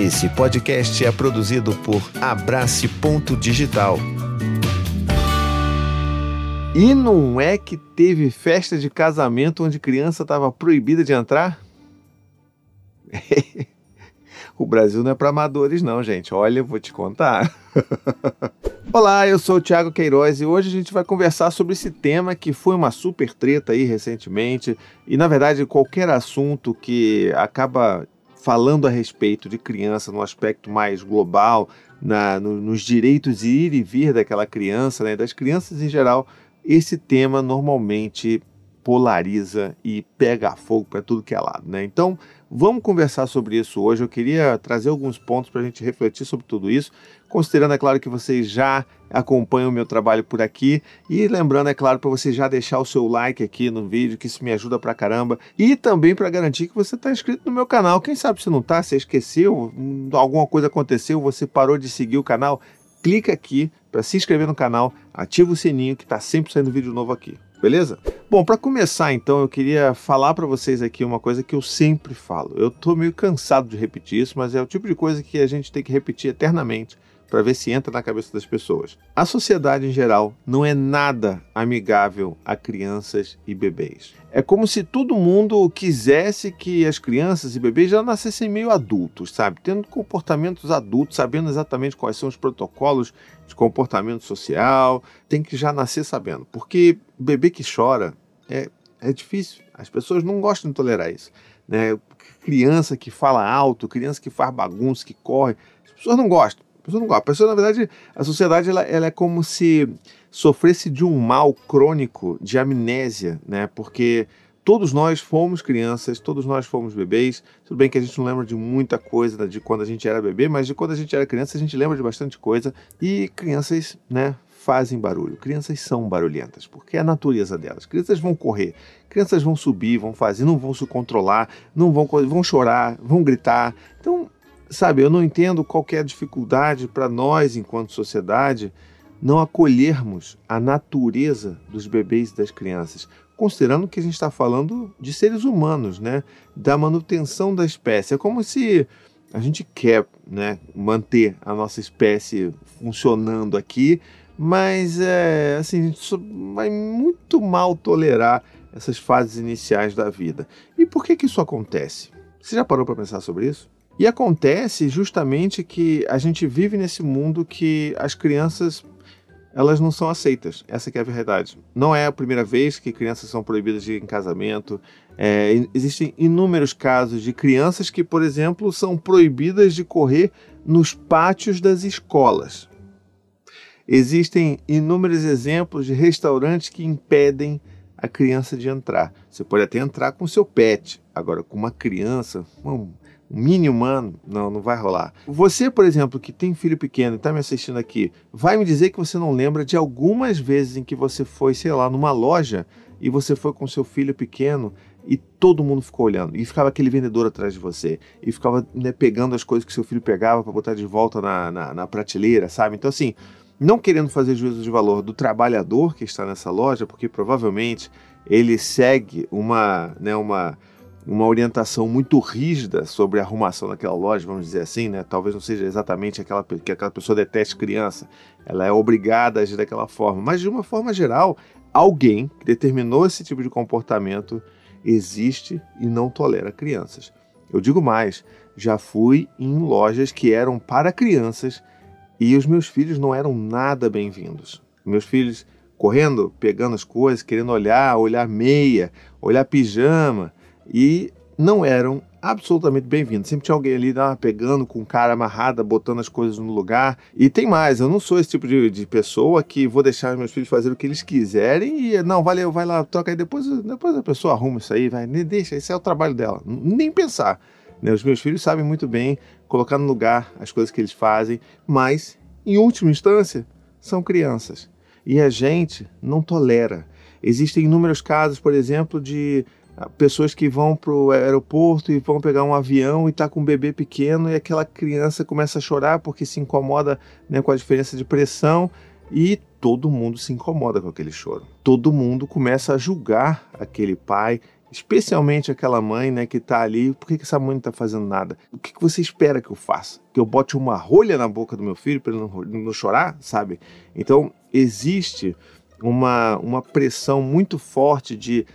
Esse podcast é produzido por Abrace Ponto Digital. E não é que teve festa de casamento onde criança estava proibida de entrar? o Brasil não é para amadores, não, gente. Olha, eu vou te contar. Olá, eu sou o Thiago Queiroz e hoje a gente vai conversar sobre esse tema que foi uma super treta aí recentemente. E na verdade, qualquer assunto que acaba falando a respeito de criança no aspecto mais global, na, no, nos direitos de ir e vir daquela criança, né, das crianças em geral, esse tema normalmente polariza e pega fogo para tudo que é lado, né? Então, vamos conversar sobre isso hoje. Eu queria trazer alguns pontos para a gente refletir sobre tudo isso, considerando, é claro, que vocês já acompanham o meu trabalho por aqui e lembrando, é claro, para você já deixar o seu like aqui no vídeo, que isso me ajuda pra caramba, e também para garantir que você está inscrito no meu canal. Quem sabe se não está, você esqueceu, alguma coisa aconteceu, você parou de seguir o canal, clica aqui para se inscrever no canal, ativa o sininho que está sempre saindo vídeo novo aqui, beleza? Bom, para começar então, eu queria falar para vocês aqui uma coisa que eu sempre falo. Eu tô meio cansado de repetir isso, mas é o tipo de coisa que a gente tem que repetir eternamente para ver se entra na cabeça das pessoas. A sociedade em geral não é nada amigável a crianças e bebês. É como se todo mundo quisesse que as crianças e bebês já nascessem meio adultos, sabe? Tendo comportamentos adultos, sabendo exatamente quais são os protocolos de comportamento social, tem que já nascer sabendo. Porque bebê que chora é, é difícil. As pessoas não gostam de tolerar isso. Né? Criança que fala alto, criança que faz bagunça, que corre, as pessoas não gostam. A pessoa não gosta. A pessoa, na verdade, a sociedade ela, ela é como se sofresse de um mal crônico de amnésia, né? Porque todos nós fomos crianças, todos nós fomos bebês. Tudo bem que a gente não lembra de muita coisa de quando a gente era bebê, mas de quando a gente era criança a gente lembra de bastante coisa. E crianças, né, fazem barulho. Crianças são barulhentas, porque é a natureza delas. Crianças vão correr, crianças vão subir, vão fazer, não vão se controlar, não vão, vão chorar, vão gritar. Então, Sabe, eu não entendo qualquer dificuldade para nós, enquanto sociedade, não acolhermos a natureza dos bebês e das crianças, considerando que a gente está falando de seres humanos, né? Da manutenção da espécie. É como se a gente quer né, manter a nossa espécie funcionando aqui, mas é, assim, a gente vai muito mal tolerar essas fases iniciais da vida. E por que, que isso acontece? Você já parou para pensar sobre isso? E acontece justamente que a gente vive nesse mundo que as crianças elas não são aceitas. Essa é a verdade. Não é a primeira vez que crianças são proibidas de ir em casamento. É, existem inúmeros casos de crianças que, por exemplo, são proibidas de correr nos pátios das escolas. Existem inúmeros exemplos de restaurantes que impedem a criança de entrar. Você pode até entrar com seu pet, agora com uma criança, um mini humano, não, não vai rolar. Você, por exemplo, que tem filho pequeno e está me assistindo aqui, vai me dizer que você não lembra de algumas vezes em que você foi, sei lá, numa loja e você foi com seu filho pequeno e todo mundo ficou olhando. E ficava aquele vendedor atrás de você. E ficava né, pegando as coisas que seu filho pegava para botar de volta na, na, na prateleira, sabe? Então, assim, não querendo fazer juízo de valor do trabalhador que está nessa loja, porque provavelmente ele segue uma, né, uma, uma orientação muito rígida sobre a arrumação daquela loja, vamos dizer assim, né? Talvez não seja exatamente aquela que aquela pessoa deteste criança, ela é obrigada a agir daquela forma, mas de uma forma geral, alguém que determinou esse tipo de comportamento existe e não tolera crianças. Eu digo mais, já fui em lojas que eram para crianças e os meus filhos não eram nada bem-vindos. Meus filhos correndo, pegando as coisas, querendo olhar, olhar meia, olhar pijama, e não eram absolutamente bem-vindos. Sempre tinha alguém ali ah, pegando com cara amarrada, botando as coisas no lugar. E tem mais, eu não sou esse tipo de, de pessoa que vou deixar meus filhos fazer o que eles quiserem e não, valeu, vai lá, troca aí, depois, depois a pessoa arruma isso aí, vai, deixa, esse é o trabalho dela. Nem pensar. Né? Os meus filhos sabem muito bem colocar no lugar as coisas que eles fazem, mas, em última instância, são crianças. E a gente não tolera. Existem inúmeros casos, por exemplo, de pessoas que vão para o aeroporto e vão pegar um avião e tá com um bebê pequeno e aquela criança começa a chorar porque se incomoda né, com a diferença de pressão e todo mundo se incomoda com aquele choro. Todo mundo começa a julgar aquele pai Especialmente aquela mãe né, que está ali, por que, que essa mãe não está fazendo nada? O que, que você espera que eu faça? Que eu bote uma rolha na boca do meu filho para ele não, não chorar, sabe? Então, existe uma, uma pressão muito forte de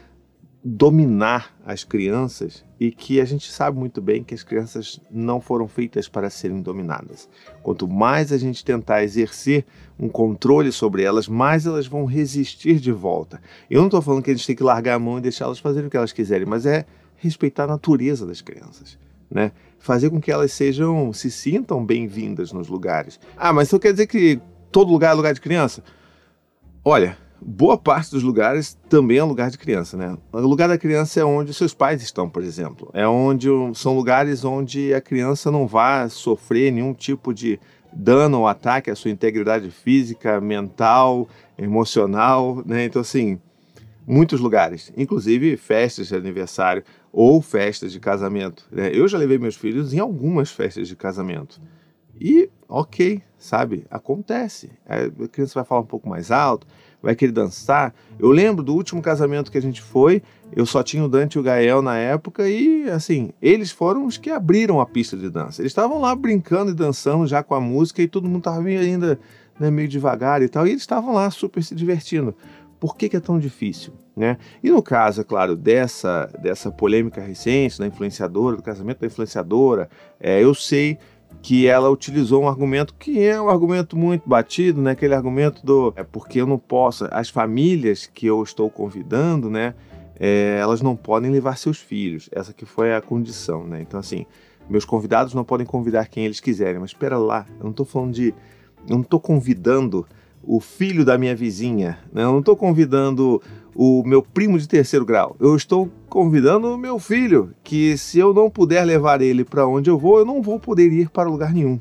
dominar as crianças e que a gente sabe muito bem que as crianças não foram feitas para serem dominadas. Quanto mais a gente tentar exercer um controle sobre elas, mais elas vão resistir de volta. Eu não estou falando que a gente tem que largar a mão e deixá-las fazerem o que elas quiserem, mas é respeitar a natureza das crianças. Né? Fazer com que elas sejam, se sintam bem-vindas nos lugares. Ah, mas isso quer dizer que todo lugar é lugar de criança? Olha, boa parte dos lugares também é lugar de criança, né? O lugar da criança é onde seus pais estão, por exemplo. É onde são lugares onde a criança não vai sofrer nenhum tipo de dano ou ataque à sua integridade física, mental, emocional, né? Então assim, muitos lugares, inclusive festas de aniversário ou festas de casamento. Né? Eu já levei meus filhos em algumas festas de casamento. E ok, sabe? Acontece. A criança vai falar um pouco mais alto, vai querer dançar. Eu lembro do último casamento que a gente foi, eu só tinha o Dante e o Gael na época e, assim, eles foram os que abriram a pista de dança. Eles estavam lá brincando e dançando já com a música e todo mundo estava meio ainda né, meio devagar e tal, e eles estavam lá super se divertindo. Por que, que, é tão difícil? Né? E no caso, é claro, dessa, dessa polêmica recente da influenciadora, do casamento da influenciadora, é, eu sei que ela utilizou um argumento que é um argumento muito batido, né? Aquele argumento do é porque eu não posso, as famílias que eu estou convidando, né? É, elas não podem levar seus filhos. Essa que foi a condição, né? Então assim, meus convidados não podem convidar quem eles quiserem. Mas espera lá, eu não estou falando de, eu não estou convidando o filho da minha vizinha, né? eu não estou convidando o meu primo de terceiro grau, eu estou convidando o meu filho, que se eu não puder levar ele para onde eu vou, eu não vou poder ir para lugar nenhum.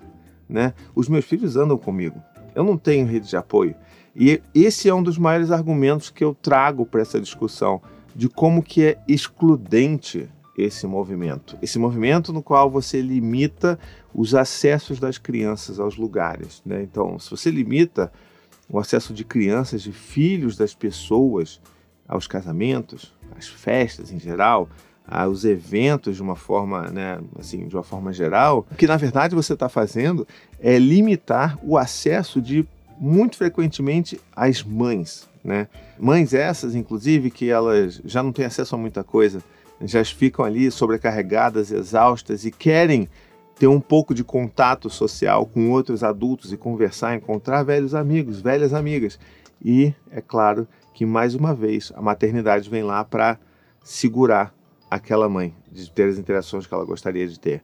Né? Os meus filhos andam comigo, eu não tenho rede de apoio. E esse é um dos maiores argumentos que eu trago para essa discussão de como que é excludente esse movimento. Esse movimento no qual você limita os acessos das crianças aos lugares. Né? Então, se você limita o acesso de crianças, de filhos das pessoas aos casamentos, às festas em geral, aos eventos de uma forma, né, assim, de uma forma geral, o que na verdade você está fazendo é limitar o acesso de muito frequentemente às mães, né? Mães essas, inclusive, que elas já não têm acesso a muita coisa, já ficam ali sobrecarregadas, exaustas e querem ter um pouco de contato social com outros adultos e conversar, encontrar velhos amigos, velhas amigas. E é claro que mais uma vez a maternidade vem lá para segurar aquela mãe de ter as interações que ela gostaria de ter.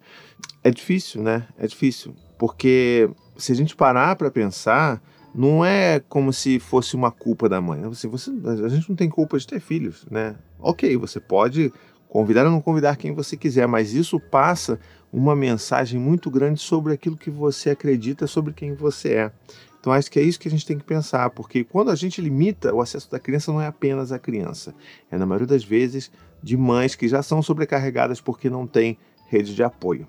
É difícil, né? É difícil, porque se a gente parar para pensar, não é como se fosse uma culpa da mãe. Assim, você, a gente não tem culpa de ter filhos, né? Ok, você pode convidar ou não convidar quem você quiser, mas isso passa uma mensagem muito grande sobre aquilo que você acredita, sobre quem você é. Então acho que é isso que a gente tem que pensar, porque quando a gente limita o acesso da criança, não é apenas a criança, é na maioria das vezes de mães que já são sobrecarregadas porque não têm rede de apoio.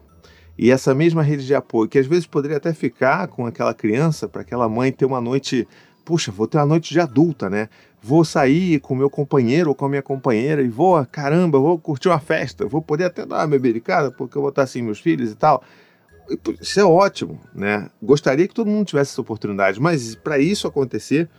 E essa mesma rede de apoio, que às vezes poderia até ficar com aquela criança, para aquela mãe ter uma noite, puxa, vou ter uma noite de adulta, né? vou sair com meu companheiro ou com a minha companheira e vou, caramba, vou curtir uma festa, vou poder até dar uma bebericada porque eu vou estar assim meus filhos e tal. Isso é ótimo, né? Gostaria que todo mundo tivesse essa oportunidade, mas para isso acontecer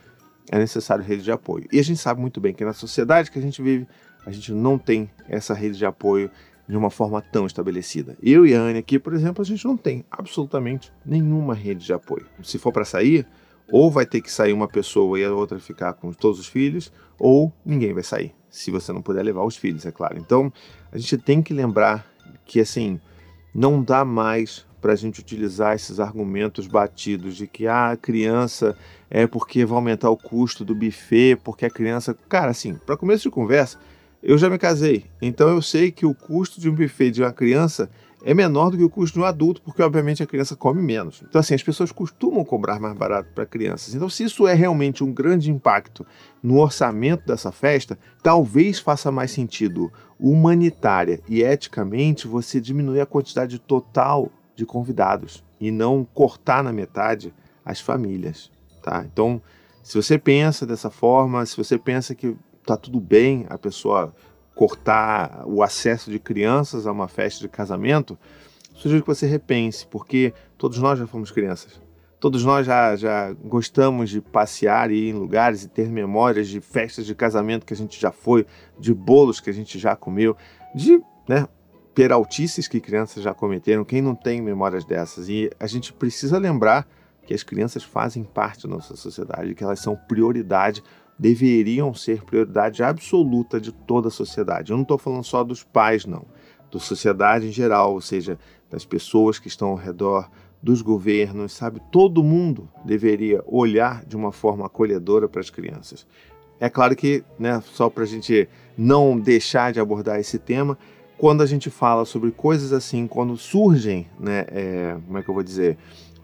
é necessário rede de apoio. E a gente sabe muito bem que na sociedade que a gente vive, a gente não tem essa rede de apoio de uma forma tão estabelecida. Eu e a Anne aqui, por exemplo, a gente não tem absolutamente nenhuma rede de apoio. Se for para sair, ou vai ter que sair uma pessoa e a outra ficar com todos os filhos, ou ninguém vai sair, se você não puder levar os filhos, é claro. Então, a gente tem que lembrar que, assim, não dá mais para a gente utilizar esses argumentos batidos de que ah, a criança é porque vai aumentar o custo do buffet, porque a criança. Cara, assim, para começo de conversa, eu já me casei, então eu sei que o custo de um buffet de uma criança é menor do que o custo de um adulto, porque obviamente a criança come menos. Então, assim, as pessoas costumam cobrar mais barato para crianças. Então, se isso é realmente um grande impacto no orçamento dessa festa, talvez faça mais sentido humanitária e eticamente você diminuir a quantidade total de convidados e não cortar na metade as famílias, tá? Então, se você pensa dessa forma, se você pensa que tá tudo bem a pessoa cortar o acesso de crianças a uma festa de casamento, sugiro que você repense, porque todos nós já fomos crianças. Todos nós já, já gostamos de passear e ir em lugares e ter memórias de festas de casamento que a gente já foi, de bolos que a gente já comeu, de né, peraltices que crianças já cometeram. Quem não tem memórias dessas? E a gente precisa lembrar que as crianças fazem parte da nossa sociedade, que elas são prioridade, deveriam ser prioridade absoluta de toda a sociedade. Eu não estou falando só dos pais, não, da sociedade em geral, ou seja, das pessoas que estão ao redor dos governos, sabe? Todo mundo deveria olhar de uma forma acolhedora para as crianças. É claro que, né, só para a gente não deixar de abordar esse tema, quando a gente fala sobre coisas assim, quando surgem, né, é, como é que eu vou dizer,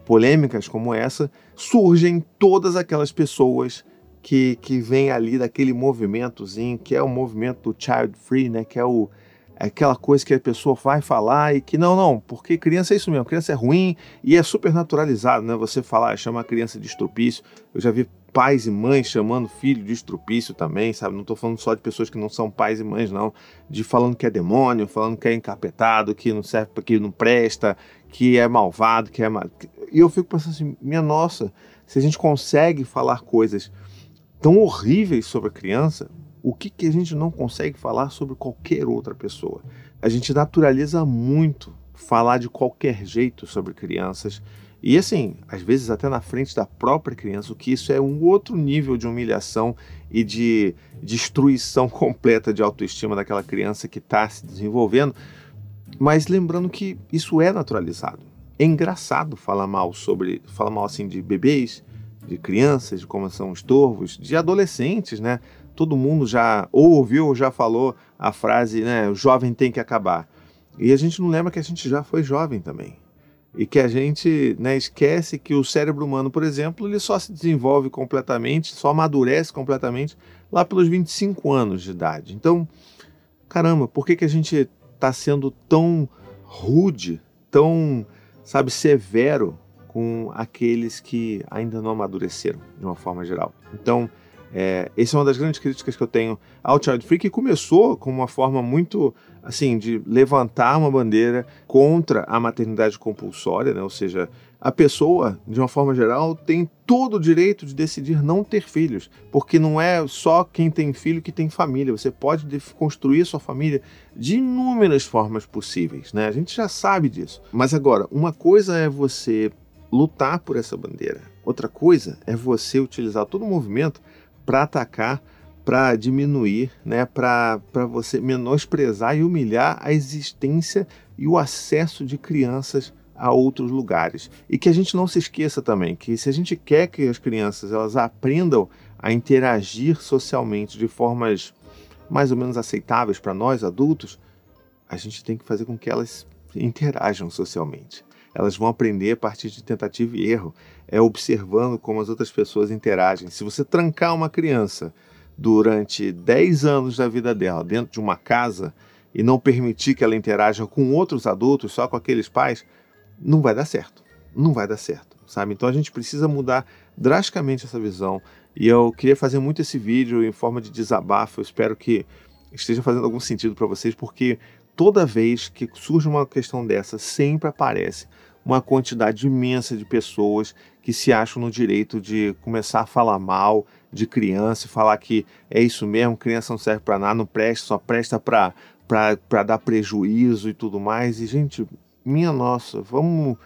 polêmicas como essa, surgem todas aquelas pessoas que, que vêm ali daquele movimentozinho, que é o movimento do child free, né, que é o aquela coisa que a pessoa vai falar e que não, não, porque criança é isso mesmo, criança é ruim e é super naturalizado, né? Você falar, chamar a criança de estrupício. Eu já vi pais e mães chamando filho de estrupício também, sabe? Não estou falando só de pessoas que não são pais e mães, não. De falando que é demônio, falando que é encapetado, que não serve, que não presta, que é malvado, que é mal... E eu fico pensando assim, minha nossa, se a gente consegue falar coisas tão horríveis sobre a criança, o que, que a gente não consegue falar sobre qualquer outra pessoa. A gente naturaliza muito falar de qualquer jeito sobre crianças. E assim, às vezes até na frente da própria criança, o que isso é um outro nível de humilhação e de destruição completa de autoestima daquela criança que está se desenvolvendo. Mas lembrando que isso é naturalizado. É engraçado falar mal sobre, falar mal assim de bebês, de crianças, de como são estorvos, de adolescentes, né? todo mundo já ou ouviu ou já falou a frase, né, o jovem tem que acabar. E a gente não lembra que a gente já foi jovem também. E que a gente né, esquece que o cérebro humano, por exemplo, ele só se desenvolve completamente, só amadurece completamente lá pelos 25 anos de idade. Então, caramba, por que, que a gente está sendo tão rude, tão, sabe, severo com aqueles que ainda não amadureceram, de uma forma geral? Então, é, essa é uma das grandes críticas que eu tenho ao Child Free, que começou com uma forma muito assim de levantar uma bandeira contra a maternidade compulsória, né? ou seja, a pessoa, de uma forma geral, tem todo o direito de decidir não ter filhos, porque não é só quem tem filho que tem família. Você pode construir sua família de inúmeras formas possíveis, né? A gente já sabe disso. Mas agora, uma coisa é você lutar por essa bandeira, outra coisa é você utilizar todo o movimento para atacar, para diminuir, né, para você menosprezar e humilhar a existência e o acesso de crianças a outros lugares. E que a gente não se esqueça também que se a gente quer que as crianças elas aprendam a interagir socialmente de formas mais ou menos aceitáveis para nós adultos, a gente tem que fazer com que elas interajam socialmente. Elas vão aprender a partir de tentativa e erro é observando como as outras pessoas interagem. Se você trancar uma criança durante 10 anos da vida dela dentro de uma casa e não permitir que ela interaja com outros adultos, só com aqueles pais, não vai dar certo. Não vai dar certo, sabe? Então a gente precisa mudar drasticamente essa visão. E eu queria fazer muito esse vídeo em forma de desabafo. Eu espero que esteja fazendo algum sentido para vocês, porque toda vez que surge uma questão dessa, sempre aparece uma quantidade imensa de pessoas que se acham no direito de começar a falar mal de criança, falar que é isso mesmo, criança não serve para nada, não presta, só presta para dar prejuízo e tudo mais. E, gente, minha nossa, vamos,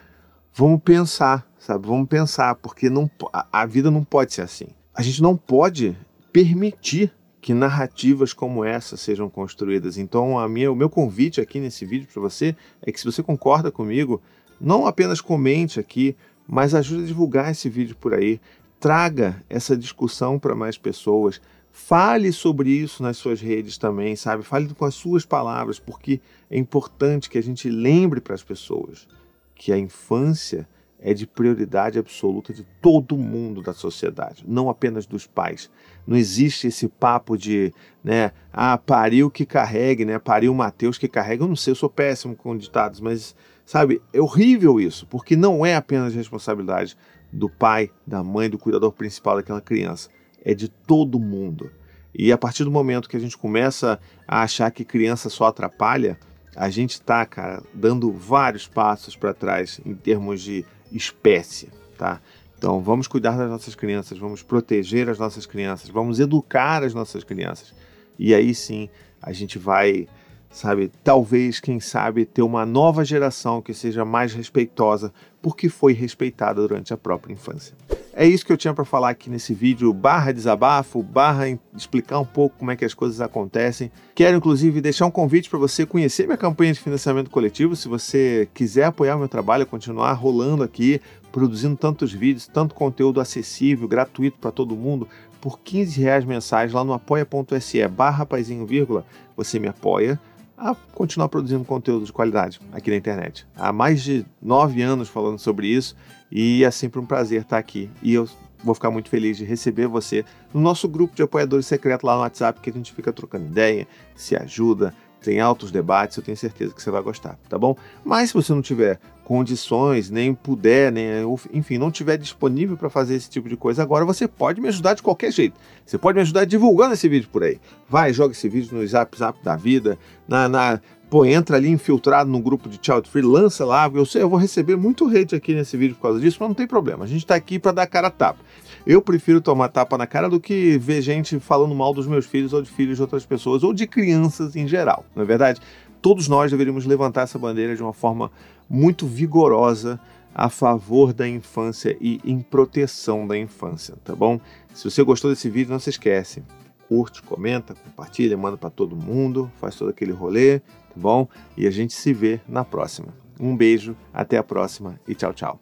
vamos pensar, sabe? Vamos pensar, porque não, a, a vida não pode ser assim. A gente não pode permitir que narrativas como essa sejam construídas. Então, a minha, o meu convite aqui nesse vídeo para você é que se você concorda comigo, não apenas comente aqui, mas ajude a divulgar esse vídeo por aí. Traga essa discussão para mais pessoas. Fale sobre isso nas suas redes também, sabe? Fale com as suas palavras, porque é importante que a gente lembre para as pessoas que a infância é de prioridade absoluta de todo mundo da sociedade, não apenas dos pais. Não existe esse papo de, né, ah, pariu que carregue, né, pariu Mateus que carrega. Eu não sei, eu sou péssimo com ditados, mas Sabe, é horrível isso, porque não é apenas responsabilidade do pai, da mãe, do cuidador principal daquela criança, é de todo mundo. E a partir do momento que a gente começa a achar que criança só atrapalha, a gente está, cara, dando vários passos para trás em termos de espécie, tá? Então, vamos cuidar das nossas crianças, vamos proteger as nossas crianças, vamos educar as nossas crianças. E aí sim, a gente vai, sabe, talvez, quem sabe, ter uma nova geração que seja mais respeitosa, porque foi respeitada durante a própria infância. É isso que eu tinha para falar aqui nesse vídeo, barra desabafo, barra explicar um pouco como é que as coisas acontecem. Quero inclusive deixar um convite para você conhecer minha campanha de financiamento coletivo, se você quiser apoiar o meu trabalho, continuar rolando aqui, produzindo tantos vídeos, tanto conteúdo acessível, gratuito para todo mundo, por 15 reais mensais lá no apoia.se barra paizinho, vírgula, você me apoia a continuar produzindo conteúdo de qualidade aqui na internet. Há mais de nove anos falando sobre isso e é sempre um prazer estar aqui. E eu vou ficar muito feliz de receber você no nosso grupo de apoiadores secreto lá no WhatsApp, que a gente fica trocando ideia, se ajuda, tem altos debates, eu tenho certeza que você vai gostar, tá bom? Mas se você não tiver condições, nem puder, nem, enfim, não tiver disponível para fazer esse tipo de coisa agora, você pode me ajudar de qualquer jeito. Você pode me ajudar divulgando esse vídeo por aí. Vai, joga esse vídeo no Zap Zap da vida, na, na pô, entra ali infiltrado no grupo de Child Free, lança lá. Eu sei, eu vou receber muito hate aqui nesse vídeo por causa disso, mas não tem problema. A gente está aqui para dar cara a tapa. Eu prefiro tomar tapa na cara do que ver gente falando mal dos meus filhos ou de filhos de outras pessoas ou de crianças em geral. Não é verdade? Todos nós deveríamos levantar essa bandeira de uma forma muito vigorosa a favor da infância e em proteção da infância, tá bom? Se você gostou desse vídeo, não se esquece, curte, comenta, compartilha, manda para todo mundo, faz todo aquele rolê, tá bom? E a gente se vê na próxima. Um beijo, até a próxima e tchau, tchau.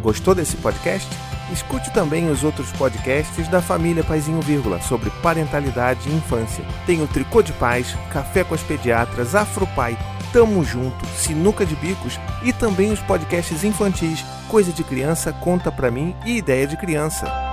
Gostou desse podcast? Escute também os outros podcasts da família Paizinho Vírgula sobre parentalidade e infância. Tem o Tricô de Paz, Café com as Pediatras, Afropai, Tamo Junto, Sinuca de Bicos e também os podcasts infantis Coisa de Criança, Conta Pra Mim e Ideia de Criança.